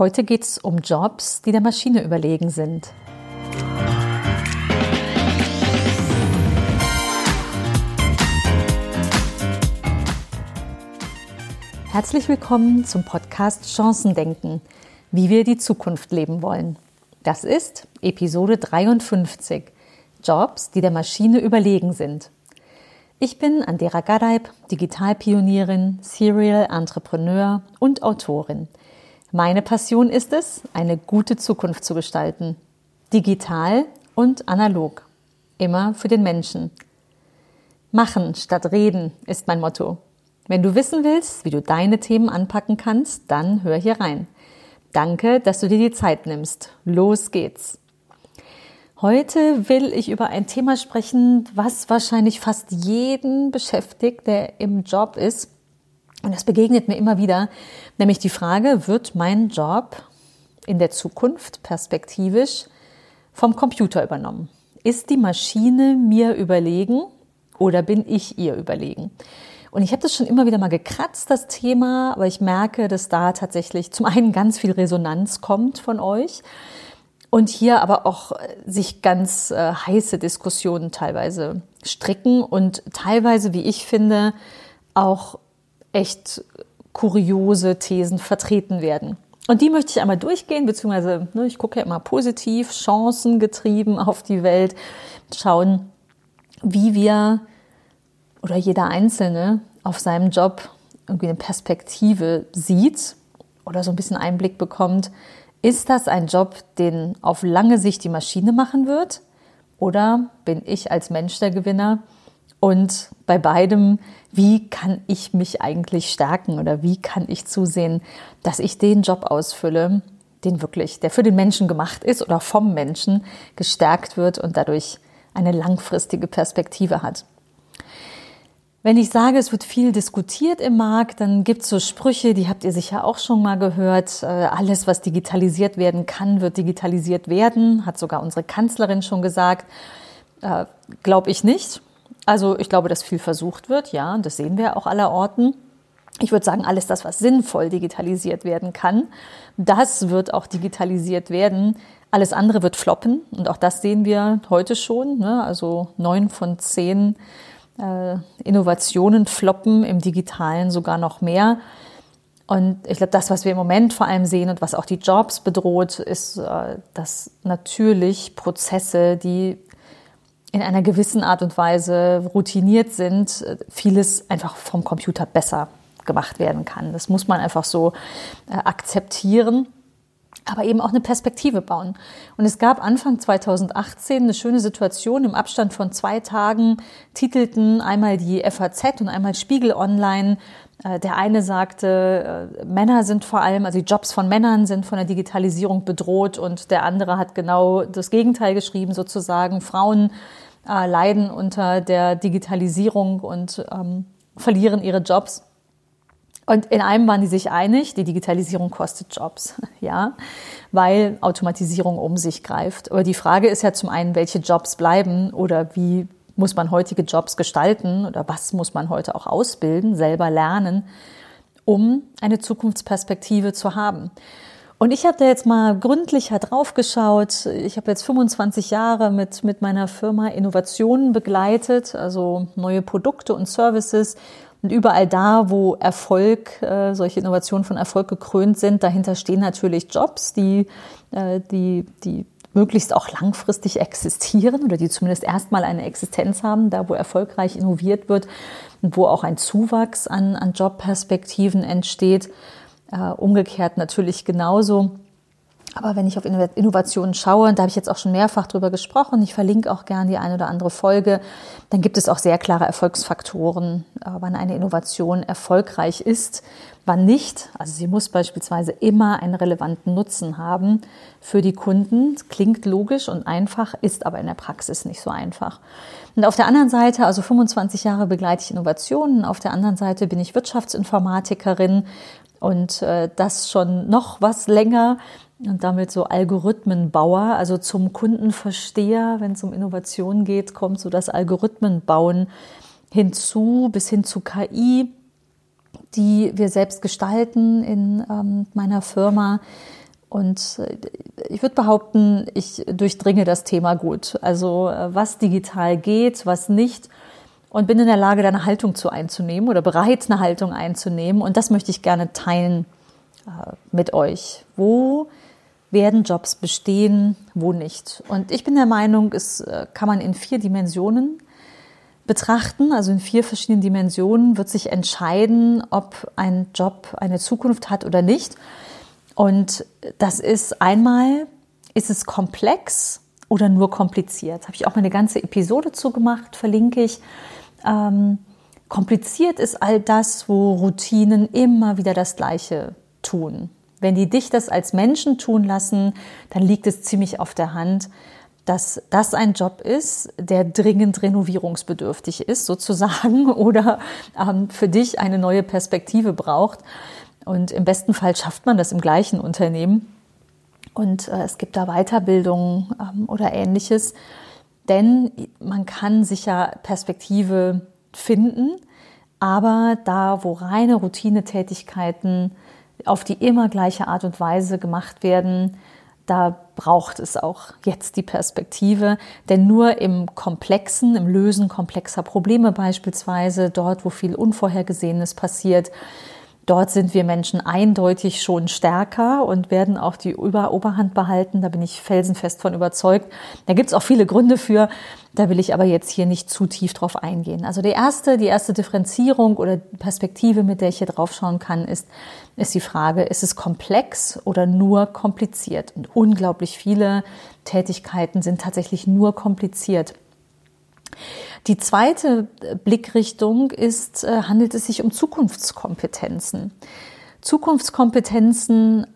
Heute geht es um Jobs, die der Maschine überlegen sind. Herzlich willkommen zum Podcast Chancendenken, wie wir die Zukunft leben wollen. Das ist Episode 53, Jobs, die der Maschine überlegen sind. Ich bin Andera Gareib, Digitalpionierin, Serial Entrepreneur und Autorin. Meine Passion ist es, eine gute Zukunft zu gestalten. Digital und analog. Immer für den Menschen. Machen statt reden ist mein Motto. Wenn du wissen willst, wie du deine Themen anpacken kannst, dann hör hier rein. Danke, dass du dir die Zeit nimmst. Los geht's. Heute will ich über ein Thema sprechen, was wahrscheinlich fast jeden beschäftigt, der im Job ist. Und das begegnet mir immer wieder, nämlich die Frage, wird mein Job in der Zukunft perspektivisch vom Computer übernommen? Ist die Maschine mir überlegen oder bin ich ihr überlegen? Und ich habe das schon immer wieder mal gekratzt, das Thema, aber ich merke, dass da tatsächlich zum einen ganz viel Resonanz kommt von euch und hier aber auch äh, sich ganz äh, heiße Diskussionen teilweise stricken und teilweise, wie ich finde, auch echt kuriose Thesen vertreten werden. Und die möchte ich einmal durchgehen, beziehungsweise ne, ich gucke ja immer positiv, chancengetrieben auf die Welt, schauen, wie wir oder jeder Einzelne auf seinem Job irgendwie eine Perspektive sieht oder so ein bisschen Einblick bekommt, ist das ein Job, den auf lange Sicht die Maschine machen wird? Oder bin ich als Mensch der Gewinner? Und bei beidem, wie kann ich mich eigentlich stärken oder wie kann ich zusehen, dass ich den Job ausfülle, den wirklich, der für den Menschen gemacht ist oder vom Menschen gestärkt wird und dadurch eine langfristige Perspektive hat. Wenn ich sage, es wird viel diskutiert im Markt, dann gibt es so Sprüche, die habt ihr sicher auch schon mal gehört. Äh, alles, was digitalisiert werden kann, wird digitalisiert werden, hat sogar unsere Kanzlerin schon gesagt. Äh, glaube ich nicht. Also ich glaube, dass viel versucht wird, ja, das sehen wir auch aller Orten. Ich würde sagen, alles das, was sinnvoll digitalisiert werden kann, das wird auch digitalisiert werden. Alles andere wird floppen und auch das sehen wir heute schon. Ne? Also neun von zehn äh, Innovationen floppen, im digitalen sogar noch mehr. Und ich glaube, das, was wir im Moment vor allem sehen und was auch die Jobs bedroht, ist, äh, dass natürlich Prozesse, die in einer gewissen Art und Weise routiniert sind, vieles einfach vom Computer besser gemacht werden kann. Das muss man einfach so äh, akzeptieren aber eben auch eine Perspektive bauen. Und es gab Anfang 2018 eine schöne Situation. Im Abstand von zwei Tagen titelten einmal die FAZ und einmal Spiegel Online. Äh, der eine sagte, äh, Männer sind vor allem, also die Jobs von Männern sind von der Digitalisierung bedroht und der andere hat genau das Gegenteil geschrieben, sozusagen. Frauen äh, leiden unter der Digitalisierung und ähm, verlieren ihre Jobs. Und in einem waren die sich einig, die Digitalisierung kostet Jobs, ja, weil Automatisierung um sich greift. Aber die Frage ist ja zum einen, welche Jobs bleiben oder wie muss man heutige Jobs gestalten oder was muss man heute auch ausbilden, selber lernen, um eine Zukunftsperspektive zu haben. Und ich habe da jetzt mal gründlicher drauf geschaut. Ich habe jetzt 25 Jahre mit, mit meiner Firma Innovationen begleitet, also neue Produkte und Services und überall da, wo Erfolg, äh, solche Innovationen von Erfolg gekrönt sind, dahinter stehen natürlich Jobs, die, äh, die, die möglichst auch langfristig existieren oder die zumindest erstmal eine Existenz haben, da wo erfolgreich innoviert wird und wo auch ein Zuwachs an, an Jobperspektiven entsteht. Äh, umgekehrt natürlich genauso. Aber wenn ich auf Innovationen schaue, da habe ich jetzt auch schon mehrfach drüber gesprochen, ich verlinke auch gern die eine oder andere Folge, dann gibt es auch sehr klare Erfolgsfaktoren, äh, wann eine Innovation erfolgreich ist, wann nicht. Also sie muss beispielsweise immer einen relevanten Nutzen haben für die Kunden. Klingt logisch und einfach, ist aber in der Praxis nicht so einfach. Und auf der anderen Seite, also 25 Jahre begleite ich Innovationen, auf der anderen Seite bin ich Wirtschaftsinformatikerin und äh, das schon noch was länger und damit so Algorithmenbauer, also zum Kundenversteher, wenn es um Innovation geht, kommt so das Algorithmenbauen hinzu, bis hin zu KI, die wir selbst gestalten in ähm, meiner Firma Und äh, ich würde behaupten, ich durchdringe das Thema gut. Also äh, was digital geht, was nicht. Und bin in der Lage, da eine Haltung zu einzunehmen oder bereit, eine Haltung einzunehmen. Und das möchte ich gerne teilen äh, mit euch. Wo werden Jobs bestehen, wo nicht? Und ich bin der Meinung, es kann man in vier Dimensionen betrachten, also in vier verschiedenen Dimensionen wird sich entscheiden, ob ein Job eine Zukunft hat oder nicht. Und das ist einmal, ist es komplex oder nur kompliziert? Habe ich auch mal eine ganze Episode zugemacht, verlinke ich. Ähm, kompliziert ist all das, wo Routinen immer wieder das Gleiche tun. Wenn die dich das als Menschen tun lassen, dann liegt es ziemlich auf der Hand, dass das ein Job ist, der dringend renovierungsbedürftig ist, sozusagen, oder ähm, für dich eine neue Perspektive braucht. Und im besten Fall schafft man das im gleichen Unternehmen. Und äh, es gibt da Weiterbildung ähm, oder ähnliches. Denn man kann sicher Perspektive finden, aber da, wo reine Routinetätigkeiten auf die immer gleiche Art und Weise gemacht werden, da braucht es auch jetzt die Perspektive, denn nur im Komplexen, im Lösen komplexer Probleme beispielsweise, dort, wo viel Unvorhergesehenes passiert, Dort sind wir Menschen eindeutig schon stärker und werden auch die Über Oberhand behalten. Da bin ich felsenfest von überzeugt. Da gibt es auch viele Gründe für. Da will ich aber jetzt hier nicht zu tief drauf eingehen. Also die erste, die erste Differenzierung oder Perspektive, mit der ich hier drauf schauen kann, ist, ist die Frage, ist es komplex oder nur kompliziert? Und unglaublich viele Tätigkeiten sind tatsächlich nur kompliziert. Die zweite Blickrichtung ist, äh, handelt es sich um Zukunftskompetenzen. Zukunftskompetenzen äh,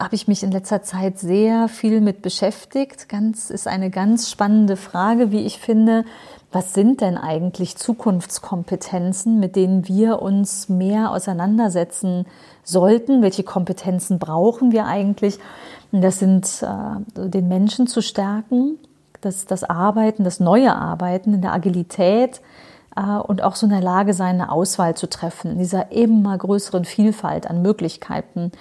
habe ich mich in letzter Zeit sehr viel mit beschäftigt. Ganz ist eine ganz spannende Frage, wie ich finde. Was sind denn eigentlich Zukunftskompetenzen, mit denen wir uns mehr auseinandersetzen sollten? Welche Kompetenzen brauchen wir eigentlich? Das sind äh, den Menschen zu stärken, das, das Arbeiten, das neue Arbeiten in der Agilität äh, und auch so in der Lage sein, eine Auswahl zu treffen, in dieser immer größeren Vielfalt an Möglichkeiten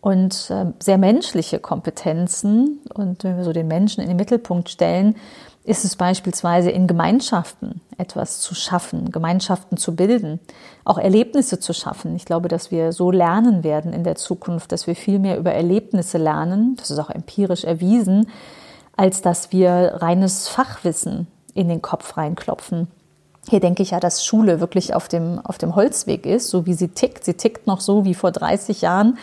und äh, sehr menschliche Kompetenzen. Und wenn wir so den Menschen in den Mittelpunkt stellen, ist es beispielsweise in Gemeinschaften etwas zu schaffen, Gemeinschaften zu bilden, auch Erlebnisse zu schaffen. Ich glaube, dass wir so lernen werden in der Zukunft, dass wir viel mehr über Erlebnisse lernen. Das ist auch empirisch erwiesen, als dass wir reines Fachwissen in den Kopf reinklopfen. Hier denke ich ja, dass Schule wirklich auf dem, auf dem Holzweg ist, so wie sie tickt. Sie tickt noch so wie vor 30 Jahren,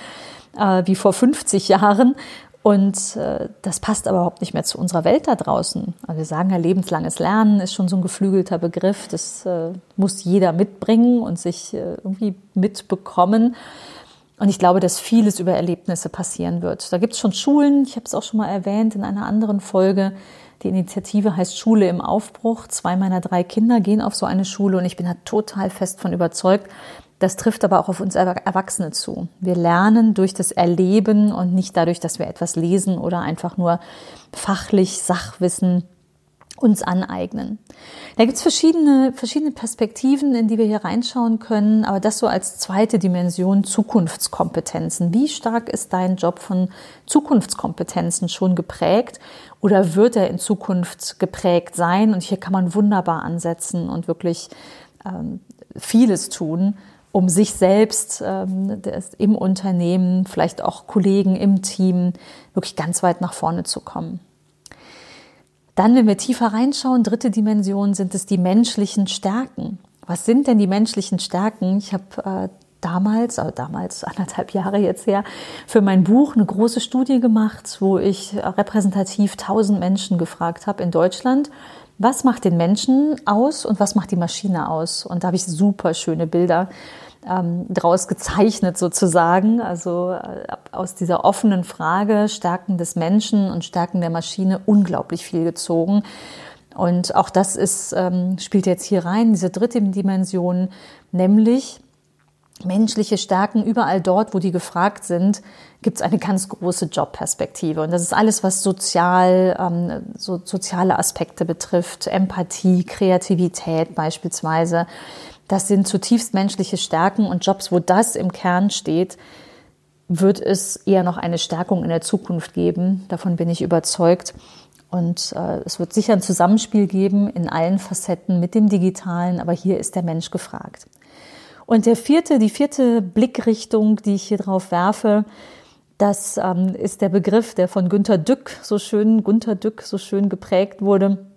äh, wie vor 50 Jahren. Und äh, das passt aber überhaupt nicht mehr zu unserer Welt da draußen. Also wir sagen ja, lebenslanges Lernen ist schon so ein geflügelter Begriff. Das äh, muss jeder mitbringen und sich äh, irgendwie mitbekommen. Und ich glaube, dass vieles über Erlebnisse passieren wird. Da gibt es schon Schulen, ich habe es auch schon mal erwähnt in einer anderen Folge. Die Initiative heißt Schule im Aufbruch. Zwei meiner drei Kinder gehen auf so eine Schule und ich bin da total fest von überzeugt. Das trifft aber auch auf uns Erwachsene zu. Wir lernen durch das Erleben und nicht dadurch, dass wir etwas lesen oder einfach nur fachlich Sachwissen uns aneignen. Da gibt es verschiedene, verschiedene Perspektiven, in die wir hier reinschauen können, aber das so als zweite Dimension Zukunftskompetenzen. Wie stark ist dein Job von Zukunftskompetenzen schon geprägt oder wird er in Zukunft geprägt sein? Und hier kann man wunderbar ansetzen und wirklich ähm, vieles tun, um sich selbst ähm, im Unternehmen, vielleicht auch Kollegen im Team, wirklich ganz weit nach vorne zu kommen. Dann, wenn wir tiefer reinschauen, dritte Dimension sind es die menschlichen Stärken. Was sind denn die menschlichen Stärken? Ich habe äh, damals, also damals anderthalb Jahre jetzt her, für mein Buch eine große Studie gemacht, wo ich repräsentativ tausend Menschen gefragt habe in Deutschland. Was macht den Menschen aus und was macht die Maschine aus? Und da habe ich super schöne Bilder ähm, draus gezeichnet sozusagen. Also äh, aus dieser offenen Frage Stärken des Menschen und Stärken der Maschine unglaublich viel gezogen. Und auch das ist, ähm, spielt jetzt hier rein, diese dritte Dimension, nämlich menschliche Stärken, überall dort, wo die gefragt sind, gibt es eine ganz große Jobperspektive. Und das ist alles, was sozial, ähm, so soziale Aspekte betrifft, Empathie, Kreativität beispielsweise. Das sind zutiefst menschliche Stärken und Jobs, wo das im Kern steht, wird es eher noch eine Stärkung in der Zukunft geben. Davon bin ich überzeugt. Und äh, es wird sicher ein Zusammenspiel geben in allen Facetten mit dem Digitalen, aber hier ist der Mensch gefragt. Und der vierte, die vierte Blickrichtung, die ich hier drauf werfe, das ähm, ist der Begriff, der von Günter Dück so schön, Günter Dück so schön geprägt wurde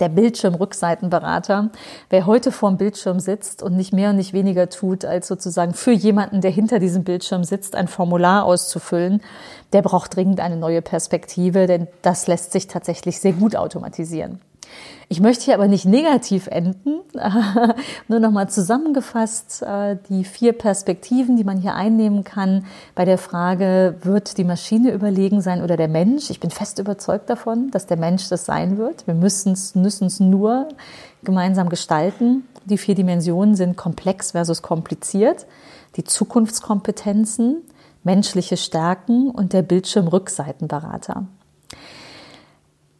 der Bildschirmrückseitenberater, wer heute vorm Bildschirm sitzt und nicht mehr und nicht weniger tut, als sozusagen für jemanden, der hinter diesem Bildschirm sitzt, ein Formular auszufüllen, der braucht dringend eine neue Perspektive, denn das lässt sich tatsächlich sehr gut automatisieren. Ich möchte hier aber nicht negativ enden. Nur nochmal zusammengefasst äh, die vier Perspektiven, die man hier einnehmen kann bei der Frage, wird die Maschine überlegen sein oder der Mensch? Ich bin fest überzeugt davon, dass der Mensch das sein wird. Wir müssen es müssen es nur gemeinsam gestalten. Die vier Dimensionen sind komplex versus kompliziert. Die Zukunftskompetenzen, menschliche Stärken und der Bildschirmrückseitenberater.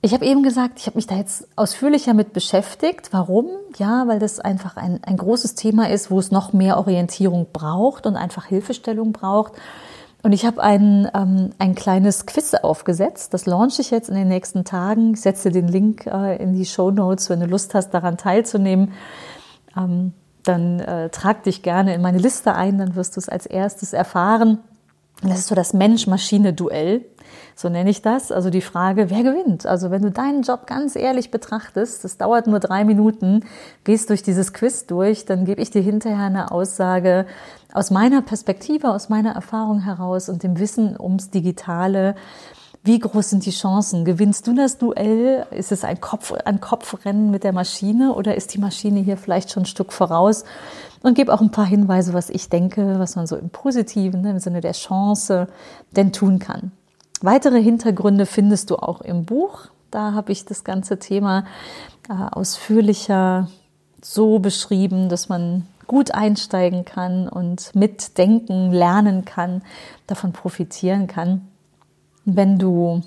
Ich habe eben gesagt, ich habe mich da jetzt ausführlicher mit beschäftigt. Warum? Ja, weil das einfach ein, ein großes Thema ist, wo es noch mehr Orientierung braucht und einfach Hilfestellung braucht. Und ich habe ein, ähm, ein kleines Quiz aufgesetzt. Das launche ich jetzt in den nächsten Tagen. Ich setze den Link äh, in die Show Notes, wenn du Lust hast, daran teilzunehmen. Ähm, dann äh, trag dich gerne in meine Liste ein, dann wirst du es als erstes erfahren. Das ist so das Mensch-Maschine-Duell. So nenne ich das. Also die Frage, wer gewinnt? Also wenn du deinen Job ganz ehrlich betrachtest, das dauert nur drei Minuten, gehst durch dieses Quiz durch, dann gebe ich dir hinterher eine Aussage aus meiner Perspektive, aus meiner Erfahrung heraus und dem Wissen ums Digitale. Wie groß sind die Chancen? Gewinnst du das Duell? Ist es ein Kopf, ein Kopfrennen mit der Maschine oder ist die Maschine hier vielleicht schon ein Stück voraus? Und gebe auch ein paar Hinweise, was ich denke, was man so im Positiven, ne, im Sinne der Chance denn tun kann. Weitere Hintergründe findest du auch im Buch. Da habe ich das ganze Thema äh, ausführlicher so beschrieben, dass man gut einsteigen kann und mitdenken, lernen kann, davon profitieren kann. Wenn du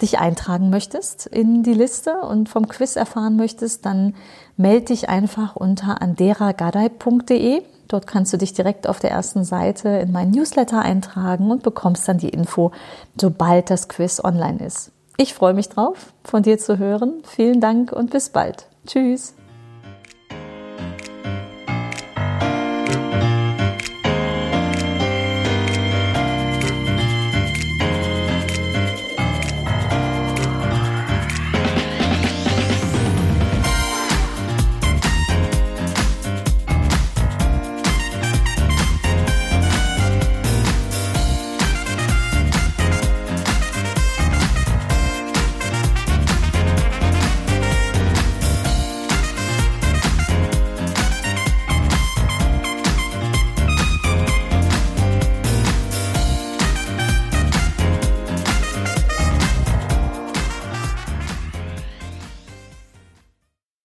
dich eintragen möchtest in die Liste und vom Quiz erfahren möchtest, dann melde dich einfach unter anderagadai.de. Dort kannst du dich direkt auf der ersten Seite in meinen Newsletter eintragen und bekommst dann die Info, sobald das Quiz online ist. Ich freue mich drauf, von dir zu hören. Vielen Dank und bis bald. Tschüss.